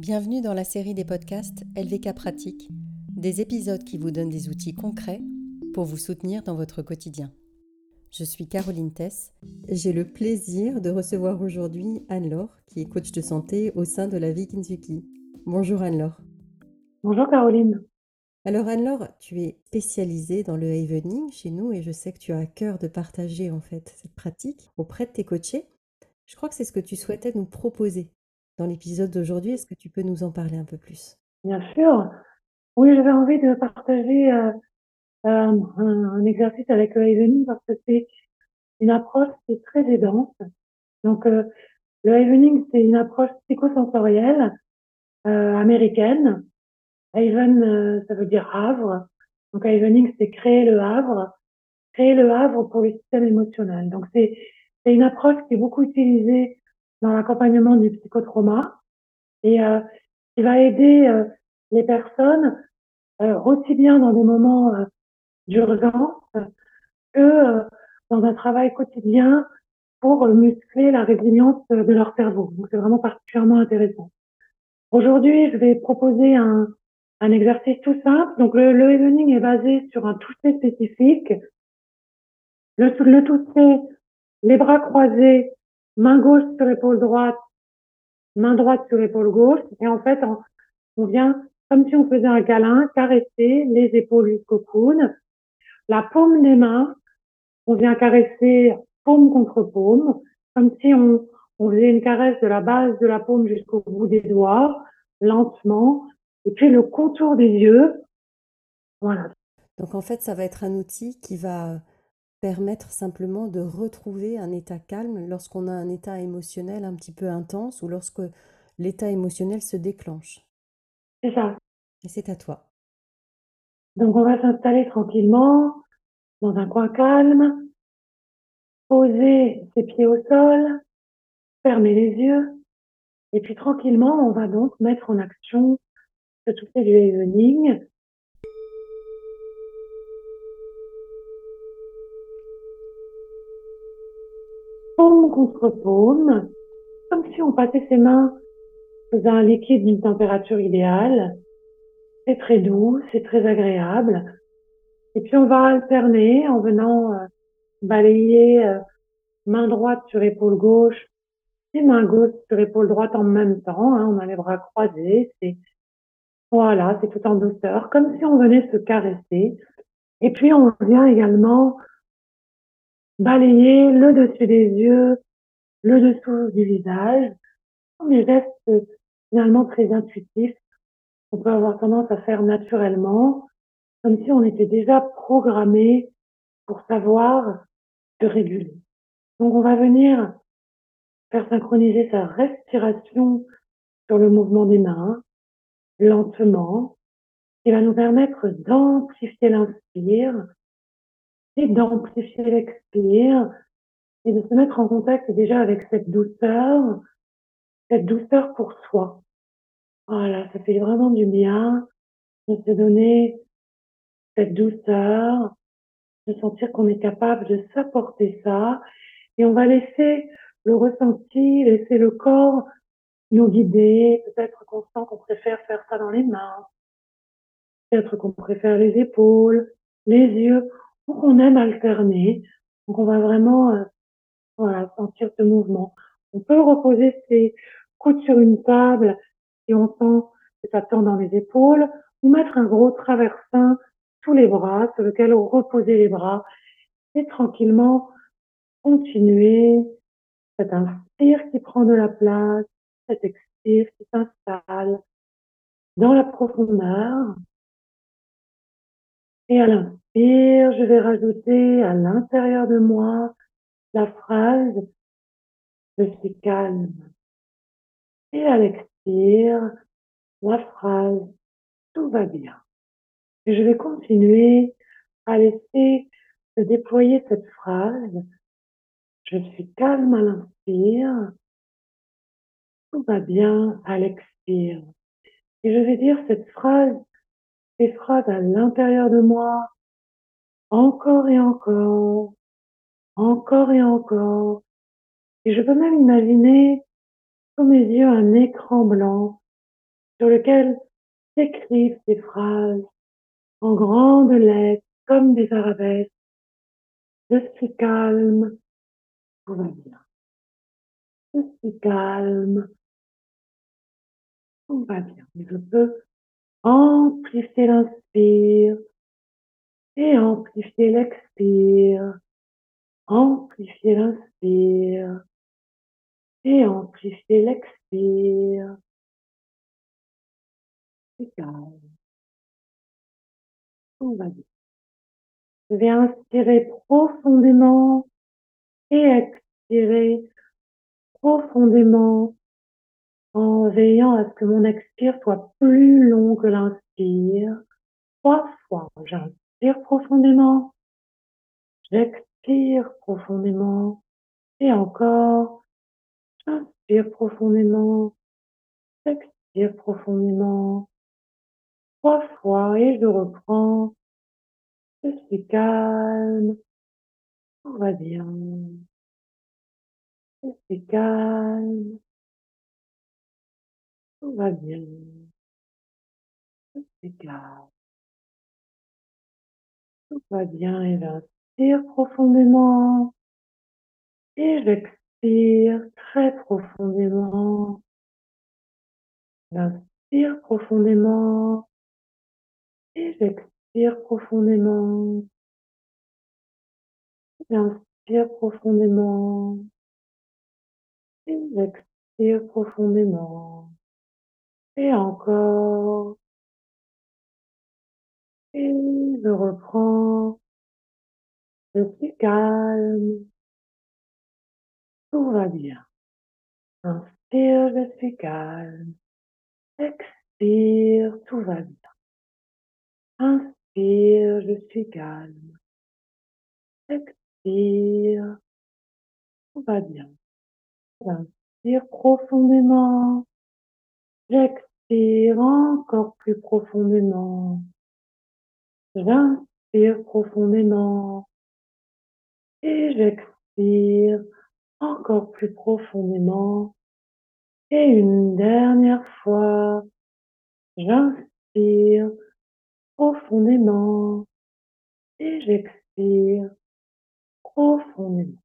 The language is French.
Bienvenue dans la série des podcasts LVK Pratique, des épisodes qui vous donnent des outils concrets pour vous soutenir dans votre quotidien. Je suis Caroline Tess. J'ai le plaisir de recevoir aujourd'hui Anne-Laure, qui est coach de santé au sein de la vie Kinsuki. Bonjour Anne-Laure. Bonjour Caroline. Alors Anne-Laure, tu es spécialisée dans le evening chez nous et je sais que tu as à cœur de partager en fait cette pratique auprès de tes coachés. Je crois que c'est ce que tu souhaitais nous proposer dans l'épisode d'aujourd'hui. Est-ce que tu peux nous en parler un peu plus? Bien sûr. Oui, j'avais envie de partager euh, euh, un, exercice avec evening parce que c'est une approche qui est très aidante. Donc, euh, le evening, c'est une approche psychosensorielle américaine. Haven, ça veut dire havre. Donc, evening, c'est créer le havre, créer le havre pour le système émotionnel. Donc, c'est une approche qui est beaucoup utilisée dans l'accompagnement du psychotrauma et euh, qui va aider euh, les personnes euh, aussi bien dans des moments euh, d'urgence que dans un travail quotidien pour muscler la résilience de leur cerveau. Donc c'est vraiment particulièrement intéressant. Aujourd'hui, je vais proposer un, un exercice tout simple. Donc le, le evening est basé sur un toucher spécifique. Le, le toucher, les bras croisés main gauche sur l'épaule droite, main droite sur l'épaule gauche, et en fait, on, vient, comme si on faisait un câlin, caresser les épaules jusqu'au coude, la paume des mains, on vient caresser paume contre paume, comme si on faisait une caresse de la base de la paume jusqu'au bout des doigts, lentement, et puis le contour des yeux, voilà. Donc en fait, ça va être un outil qui va permettre simplement de retrouver un état calme lorsqu'on a un état émotionnel un petit peu intense ou lorsque l'état émotionnel se déclenche. C'est ça. Et c'est à toi. Donc on va s'installer tranquillement dans un coin calme, poser ses pieds au sol, fermer les yeux, et puis tranquillement on va donc mettre en action ce tout du evening paume contre paume, comme si on passait ses mains dans un liquide d'une température idéale. C'est très doux, c'est très agréable. Et puis on va alterner en venant euh, balayer euh, main droite sur épaule gauche et main gauche sur épaule droite en même temps. Hein, on a les bras croisés. C'est voilà, c'est tout en douceur, comme si on venait se caresser. Et puis on vient également balayer le dessus des yeux, le dessous du visage, des gestes finalement très intuitifs qu'on peut avoir tendance à faire naturellement, comme si on était déjà programmé pour savoir se réguler. Donc on va venir faire synchroniser sa respiration sur le mouvement des mains, lentement, qui va nous permettre d'amplifier l'inspire d'amplifier l'expire et de se mettre en contact déjà avec cette douceur, cette douceur pour soi. Voilà, ça fait vraiment du bien de se donner cette douceur, de sentir qu'on est capable de s'apporter ça et on va laisser le ressenti, laisser le corps nous guider. Peut-être qu'on sent qu'on préfère faire ça dans les mains, peut-être qu'on préfère les épaules, les yeux on aime alterner. Donc on va vraiment euh, voilà, sentir ce mouvement. On peut reposer ses coudes sur une table si on sent que ça tend dans les épaules, ou mettre un gros traversin sous les bras sur lequel on reposer les bras et tranquillement continuer cet inspire qui prend de la place, cet expire qui s'installe dans la profondeur. Et à l'inspire, je vais rajouter à l'intérieur de moi la phrase je suis calme. Et à l'expire, la phrase tout va bien. Et je vais continuer à laisser se déployer cette phrase. Je suis calme à l'inspire. Tout va bien à l'expire. Et je vais dire cette phrase ces phrases à l'intérieur de moi, encore et encore, encore et encore. Et je peux même imaginer sous mes yeux un écran blanc sur lequel s'écrivent ces phrases en grandes lettres comme des arabesques. Je suis calme, tout va bien. Je suis calme, tout va bien. je peux amplifier l'inspire et amplifier l'expire, amplifier l'inspire et amplifier l'expire. C'est. Tout va bien. Je vais inspirer profondément et expirer profondément en veillant à ce que mon expire soit plus long que l'inspire. Trois fois, j'inspire profondément, j'expire profondément et encore, j'inspire profondément, j'expire profondément. Trois fois et je reprends. Je suis calme. Tout va bien. Je suis calme. Tout va bien. Calme. Tout va bien et j'inspire profondément. Et j'expire très profondément. J'inspire profondément. Et j'expire profondément. J'inspire profondément. Et j'expire profondément. Et encore. Et je reprends. Je suis calme. Tout va bien. Inspire, je suis calme. Expire, tout va bien. Inspire, je suis calme. Expire, tout va bien. J'inspire profondément. J'expire encore plus profondément. J'inspire profondément. Et j'expire encore plus profondément. Et une dernière fois, j'inspire profondément et j'expire profondément.